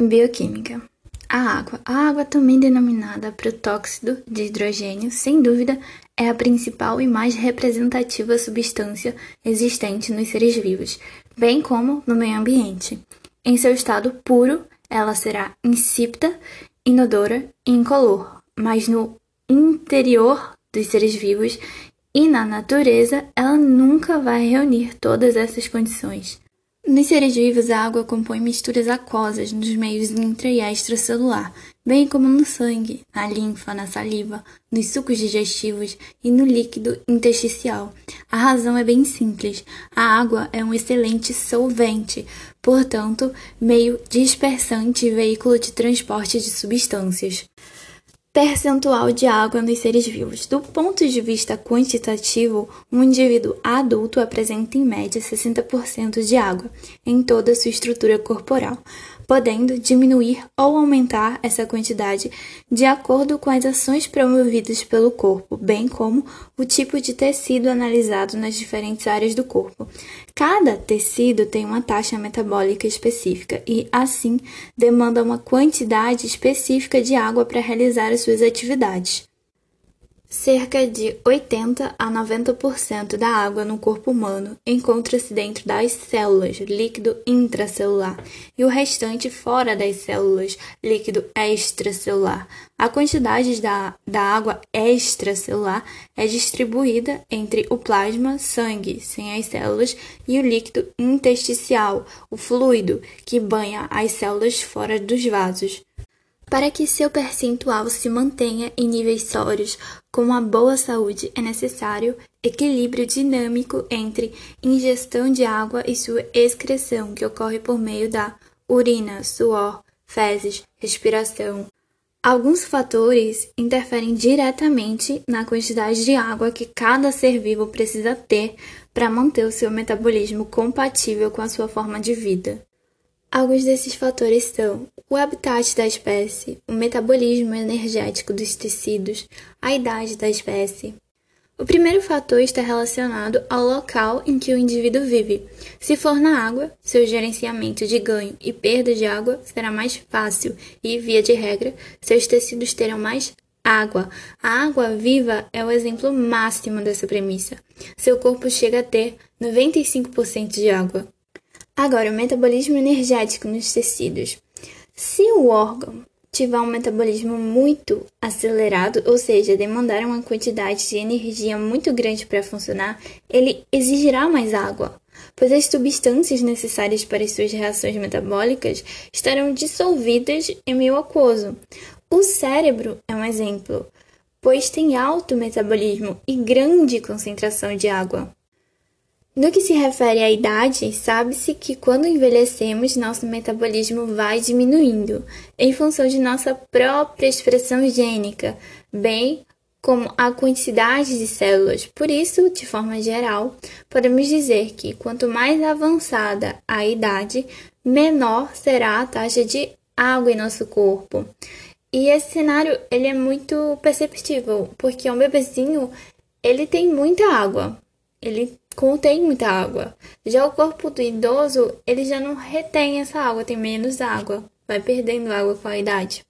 Bioquímica. A água. A água, também denominada protóxido de hidrogênio, sem dúvida é a principal e mais representativa substância existente nos seres vivos, bem como no meio ambiente. Em seu estado puro, ela será insípida, inodora e incolor, mas no interior dos seres vivos e na natureza, ela nunca vai reunir todas essas condições. Nos seres vivos, a água compõe misturas aquosas nos meios intra e extracelular, bem como no sangue, na linfa, na saliva, nos sucos digestivos e no líquido intersticial. A razão é bem simples: a água é um excelente solvente, portanto, meio dispersante e veículo de transporte de substâncias percentual de água nos seres vivos. Do ponto de vista quantitativo, um indivíduo adulto apresenta em média 60% de água em toda a sua estrutura corporal podendo diminuir ou aumentar essa quantidade de acordo com as ações promovidas pelo corpo, bem como o tipo de tecido analisado nas diferentes áreas do corpo. Cada tecido tem uma taxa metabólica específica e, assim, demanda uma quantidade específica de água para realizar as suas atividades. Cerca de 80 a 90% da água no corpo humano encontra-se dentro das células, líquido intracelular, e o restante fora das células, líquido extracelular. A quantidade da, da água extracelular é distribuída entre o plasma, sangue, sem as células, e o líquido intersticial, o fluido, que banha as células fora dos vasos. Para que seu percentual se mantenha em níveis sólidos com uma boa saúde, é necessário equilíbrio dinâmico entre ingestão de água e sua excreção, que ocorre por meio da urina, suor, fezes, respiração. Alguns fatores interferem diretamente na quantidade de água que cada ser vivo precisa ter para manter o seu metabolismo compatível com a sua forma de vida. Alguns desses fatores são o habitat da espécie, o metabolismo energético dos tecidos, a idade da espécie. O primeiro fator está relacionado ao local em que o indivíduo vive. Se for na água, seu gerenciamento de ganho e perda de água será mais fácil e, via de regra, seus tecidos terão mais água. A água viva é o exemplo máximo dessa premissa. Seu corpo chega a ter 95% de água. Agora, o metabolismo energético nos tecidos. Se o órgão tiver um metabolismo muito acelerado, ou seja, demandar uma quantidade de energia muito grande para funcionar, ele exigirá mais água, pois as substâncias necessárias para as suas reações metabólicas estarão dissolvidas em meio aquoso. O cérebro é um exemplo, pois tem alto metabolismo e grande concentração de água. No que se refere à idade, sabe-se que quando envelhecemos, nosso metabolismo vai diminuindo, em função de nossa própria expressão gênica, bem como a quantidade de células. Por isso, de forma geral, podemos dizer que quanto mais avançada a idade, menor será a taxa de água em nosso corpo. E esse cenário ele é muito perceptível, porque um bebezinho ele tem muita água, ele contém muita água. Já o corpo do idoso, ele já não retém essa água, tem menos água, vai perdendo água com a idade.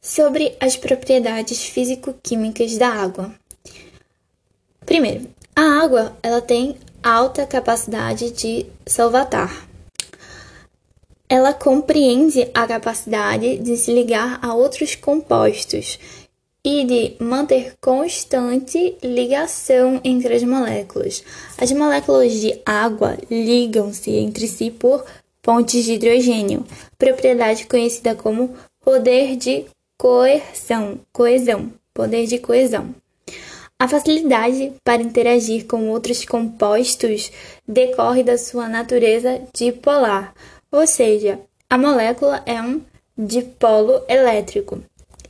Sobre as propriedades físico-químicas da água. Primeiro, a água, ela tem alta capacidade de solvatar. Ela compreende a capacidade de se ligar a outros compostos e de manter constante ligação entre as moléculas. As moléculas de água ligam-se entre si por pontes de hidrogênio, propriedade conhecida como poder de coerção, coesão, poder de coesão. A facilidade para interagir com outros compostos decorre da sua natureza dipolar, ou seja, a molécula é um dipolo elétrico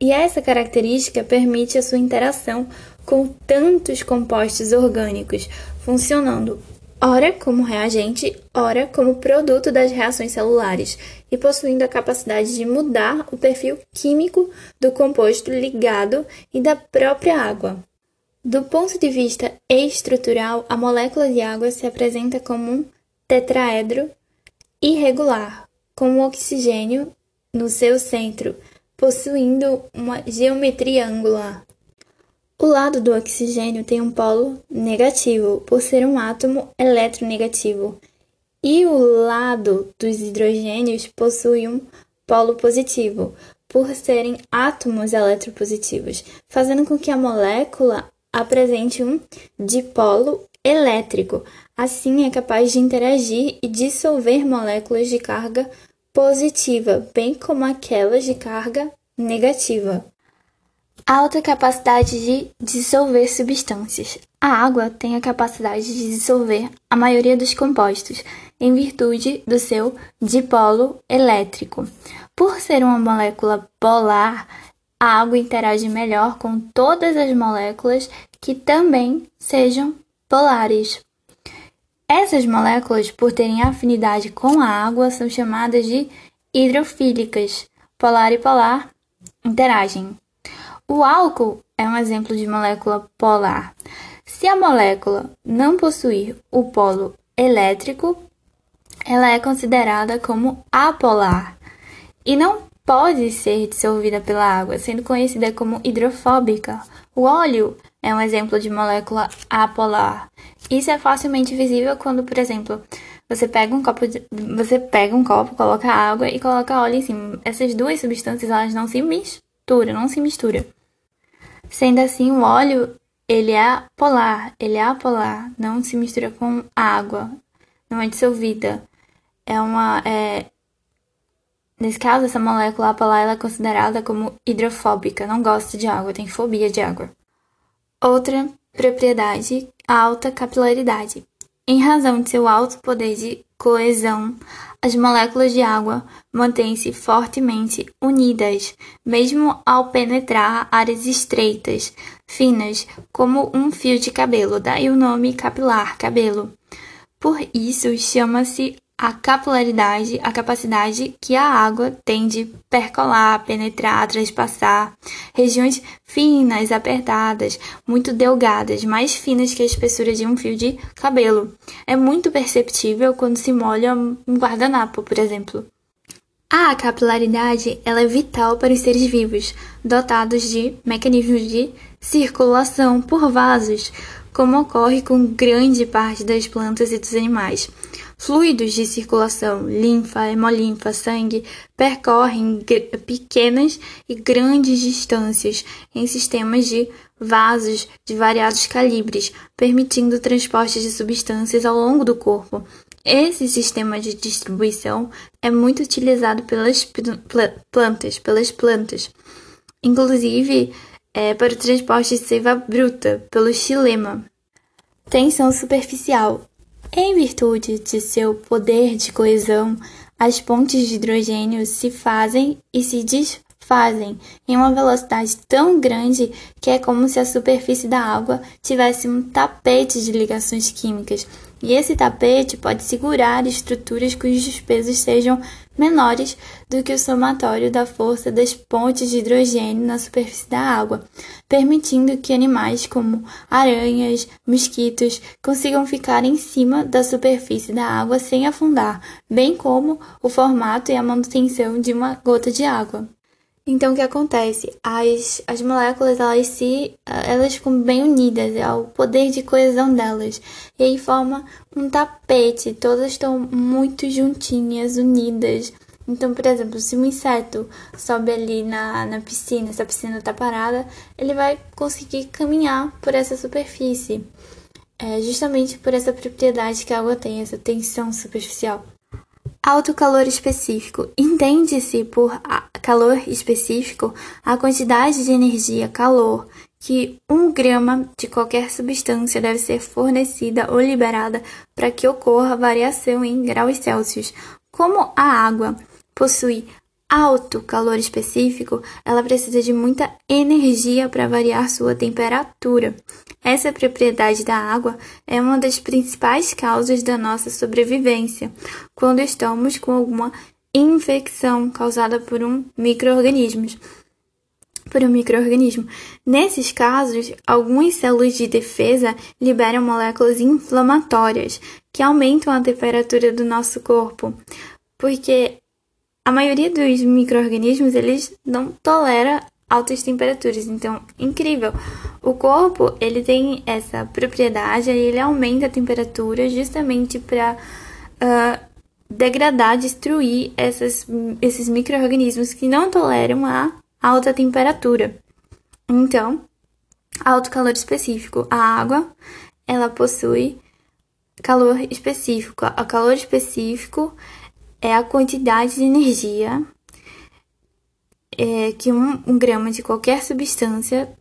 e essa característica permite a sua interação com tantos compostos orgânicos, funcionando ora como reagente, ora como produto das reações celulares, e possuindo a capacidade de mudar o perfil químico do composto ligado e da própria água. Do ponto de vista estrutural, a molécula de água se apresenta como um tetraedro irregular, com o oxigênio no seu centro, possuindo uma geometria angular. O lado do oxigênio tem um polo negativo, por ser um átomo eletronegativo, e o lado dos hidrogênios possui um polo positivo, por serem átomos eletropositivos, fazendo com que a molécula apresente um dipolo elétrico. Assim, é capaz de interagir e dissolver moléculas de carga positiva, bem como aquelas de carga negativa. Alta capacidade de dissolver substâncias. A água tem a capacidade de dissolver a maioria dos compostos, em virtude do seu dipolo elétrico. Por ser uma molécula polar, a água interage melhor com todas as moléculas que também sejam polares. Essas moléculas, por terem afinidade com a água, são chamadas de hidrofílicas. Polar e polar interagem. O álcool é um exemplo de molécula polar. Se a molécula não possuir o polo elétrico, ela é considerada como apolar e não pode ser dissolvida pela água, sendo conhecida como hidrofóbica. O óleo é um exemplo de molécula apolar. Isso é facilmente visível quando, por exemplo, você pega um copo, de, você pega um copo, coloca água e coloca óleo em cima. Essas duas substâncias elas não se misturam, não se misturam. Sendo assim, o óleo ele é polar, ele é apolar, não se mistura com água, não é dissolvida. É uma é, Nesse caso, essa molécula apolar é considerada como hidrofóbica, não gosta de água, tem fobia de água. Outra propriedade, a alta capilaridade. Em razão de seu alto poder de coesão, as moléculas de água mantêm-se fortemente unidas, mesmo ao penetrar áreas estreitas, finas, como um fio de cabelo, daí o nome capilar, cabelo. Por isso, chama-se a capilaridade, a capacidade que a água tem de percolar, penetrar, transpassar regiões finas, apertadas, muito delgadas, mais finas que a espessura de um fio de cabelo. É muito perceptível quando se molha um guardanapo, por exemplo. A capilaridade ela é vital para os seres vivos, dotados de mecanismos de circulação por vasos, como ocorre com grande parte das plantas e dos animais. Fluidos de circulação, linfa, hemolinfa, sangue, percorrem pequenas e grandes distâncias em sistemas de vasos de variados calibres, permitindo o transporte de substâncias ao longo do corpo. Esse sistema de distribuição é muito utilizado pelas plantas, pelas plantas, inclusive é, para o transporte de seiva bruta, pelo xilema. Tensão superficial em virtude de seu poder de coesão, as pontes de hidrogênio se fazem e se desfazem em uma velocidade tão grande que é como se a superfície da água tivesse um tapete de ligações químicas, e esse tapete pode segurar estruturas cujos pesos sejam menores do que o somatório da força das pontes de hidrogênio na superfície da água, permitindo que animais como aranhas, mosquitos consigam ficar em cima da superfície da água sem afundar, bem como o formato e a manutenção de uma gota de água. Então, o que acontece? As, as moléculas, elas se, elas ficam bem unidas, é o poder de coesão delas. E aí forma um tapete, todas estão muito juntinhas, unidas. Então, por exemplo, se um inseto sobe ali na, na piscina, essa piscina está parada, ele vai conseguir caminhar por essa superfície. É justamente por essa propriedade que a água tem, essa tensão superficial. Alto calor específico. Entende-se por calor específico a quantidade de energia calor que um grama de qualquer substância deve ser fornecida ou liberada para que ocorra variação em graus Celsius. Como a água possui alto calor específico, ela precisa de muita energia para variar sua temperatura. Essa propriedade da água é uma das principais causas da nossa sobrevivência quando estamos com alguma infecção causada por um microorganismo. Por um microorganismo. Nesses casos, algumas células de defesa liberam moléculas inflamatórias que aumentam a temperatura do nosso corpo, porque a maioria dos micro-organismos, eles não tolera altas temperaturas. Então, incrível. O corpo, ele tem essa propriedade, ele aumenta a temperatura justamente para uh, ah, degradar, destruir essas, esses micro-organismos que não toleram a alta temperatura. Então, alto calor específico. A água, ela possui calor específico. A calor específico é a quantidade de energia é, que um, um grama de qualquer substância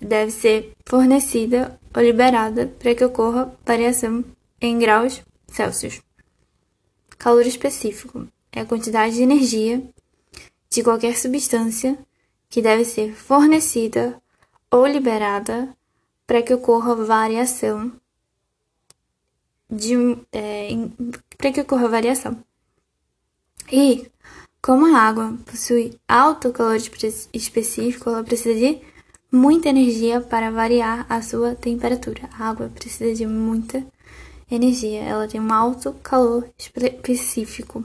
deve ser fornecida ou liberada para que ocorra variação em graus Celsius. Calor específico é a quantidade de energia de qualquer substância que deve ser fornecida ou liberada para que ocorra variação de é, para que ocorra variação. E como a água possui alto calor específico, ela precisa de muita energia para variar a sua temperatura. A água precisa de muita energia, ela tem um alto calor específico.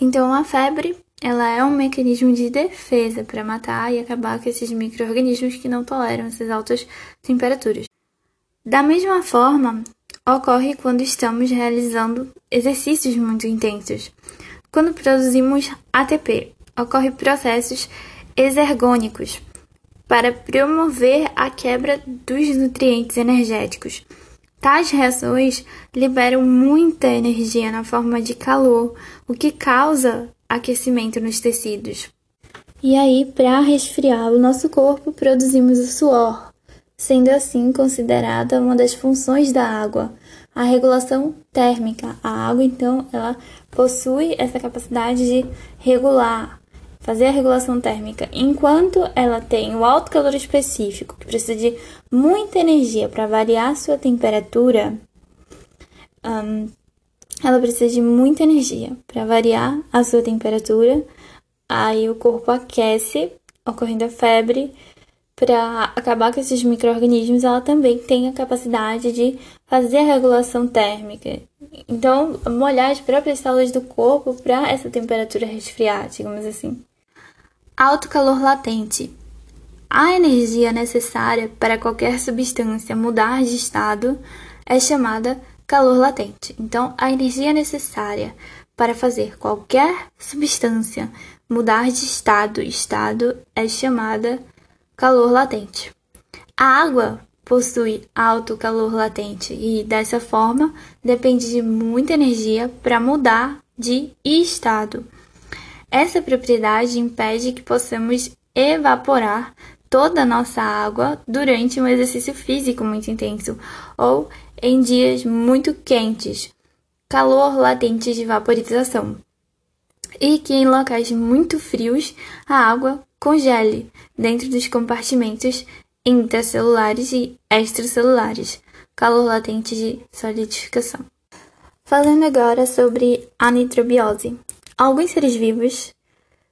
Então, a febre, ela é um mecanismo de defesa para matar e acabar com esses micro-organismos que não toleram essas altas temperaturas. Da mesma forma, ocorre quando estamos realizando exercícios muito intensos. Quando produzimos ATP, ocorrem processos exergônicos para promover a quebra dos nutrientes energéticos. Tais reações liberam muita energia na forma de calor, o que causa aquecimento nos tecidos. E aí, para resfriar o nosso corpo, produzimos o suor, sendo assim considerada uma das funções da água, a regulação térmica. A água, então, ela possui essa capacidade de regular, fazer a regulação térmica. Enquanto ela tem o alto calor específico, que precisa de muita energia para variar sua temperatura, um, ela precisa de muita energia para variar a sua temperatura. Aí o corpo aquece, ocorrendo a febre, para acabar com esses micro-organismos, ela também tem a capacidade de fazer a regulação térmica. Então, molhar as próprias células do corpo para essa temperatura resfriar, digamos assim. Alto calor latente. A energia necessária para qualquer substância mudar de estado é chamada calor latente. Então, a energia necessária para fazer qualquer substância mudar de estado, estado é chamada calor latente. A água possui alto calor latente e, dessa forma, depende de muita energia para mudar de estado. Essa propriedade impede que possamos evaporar toda a nossa água durante um exercício físico muito intenso ou em dias muito quentes, calor latente de vaporização, e que em locais muito frios a água congele dentro dos compartimentos intracelulares e extracelulares, calor latente de solidificação. Falando agora sobre a nitrobiose. Alguns seres vivos,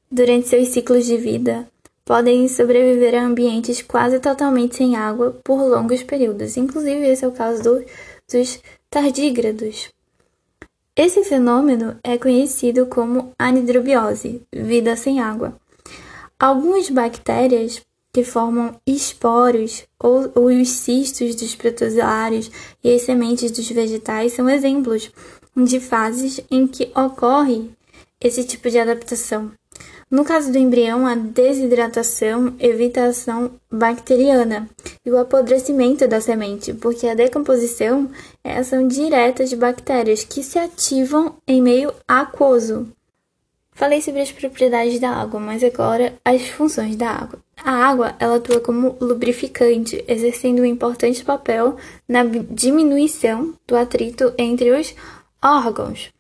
durante seus ciclos de vida, podem sobreviver a ambientes quase totalmente sem água por longos períodos. Inclusive, esse é o caso do, dos tardígrados. Esse fenômeno é conhecido como anidrobiose, vida sem água. Algumas bactérias que formam esporos ou, ou os cistos dos protozoários e as sementes dos vegetais são exemplos de fases em que ocorre esse tipo de adaptação. No caso do embrião, a desidratação evita a ação bacteriana e o apodrecimento da semente, porque a decomposição é a ação direta de bactérias que se ativam em meio aquoso. Falei sobre as propriedades da água, mas agora as funções da água. A água ela atua como lubrificante, exercendo um importante papel na diminuição do atrito entre os órgãos.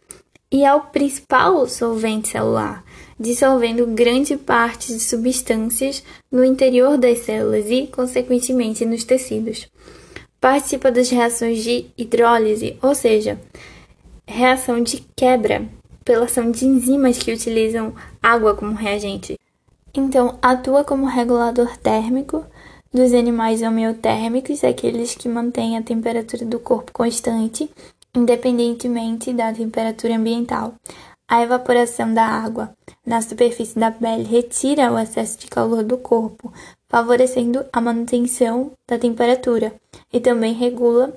E é o principal solvente celular, dissolvendo grande parte de substâncias no interior das células e, consequentemente, nos tecidos. Participa das reações de hidrólise, ou seja, reação de quebra pela ação de enzimas que utilizam água como reagente. Então, atua como regulador térmico dos animais homeotérmicos, aqueles que mantêm a temperatura do corpo constante, independentemente da temperatura ambiental. A evaporação da água na superfície da pele retira o excesso de calor do corpo, favorecendo a manutenção da temperatura e também regula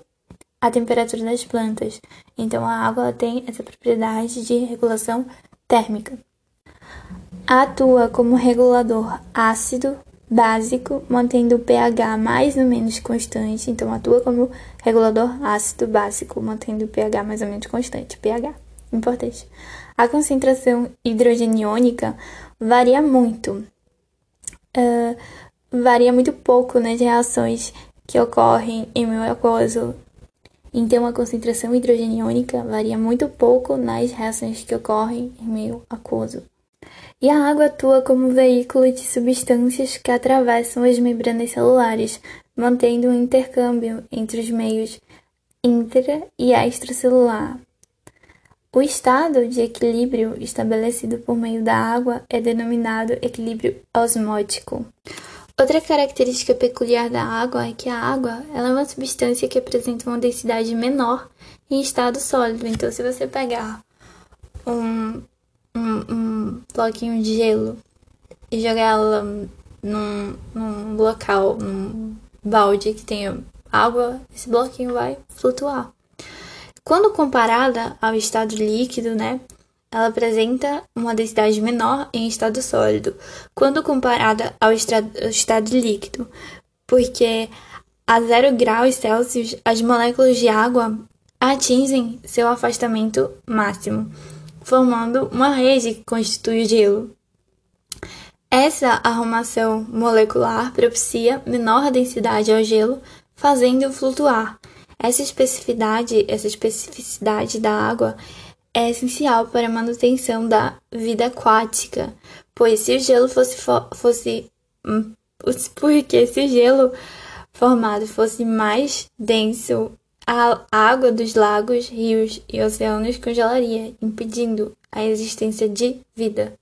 a temperatura das plantas. Então, a água tem essa propriedade de regulação térmica. Atua como regulador ácido básico, mantendo o pH mais ou menos constante. Então, atua como regulador ácido básico, mantendo o pH mais ou menos constante. pH, importante. A concentração hidrogeniônica varia muito. Uh, varia muito pouco nas reações que ocorrem em meio aquoso. Então, a concentração hidrogeniônica varia muito pouco nas reações que ocorrem em meio aquoso. E a água atua como veículo de substâncias que atravessam as membranas celulares, mantendo um intercâmbio entre os meios intra e extracelular. O estado de equilíbrio estabelecido por meio da água é denominado equilíbrio osmótico. Outra característica peculiar da água é que a água é uma substância que apresenta uma densidade menor em estado sólido. Então, se você pegar um, um, um bloquinho de gelo e jogar ela num, num local, num balde que tenha água, esse bloquinho vai flutuar. Quando comparada ao estado líquido, né, ela apresenta uma densidade menor em estado sólido, quando comparada ao estado líquido, porque a 0 graus Celsius as moléculas de água atingem seu afastamento máximo, formando uma rede que constitui o gelo. Essa arrumação molecular propicia menor densidade ao gelo, fazendo-o flutuar, essa especificidade, essa especificidade da água é essencial para a manutenção da vida aquática, pois se o gelo fosse, fosse hum, porque se o gelo formado fosse mais denso, a água dos lagos, rios e oceanos congelaria, impedindo a existência de vida.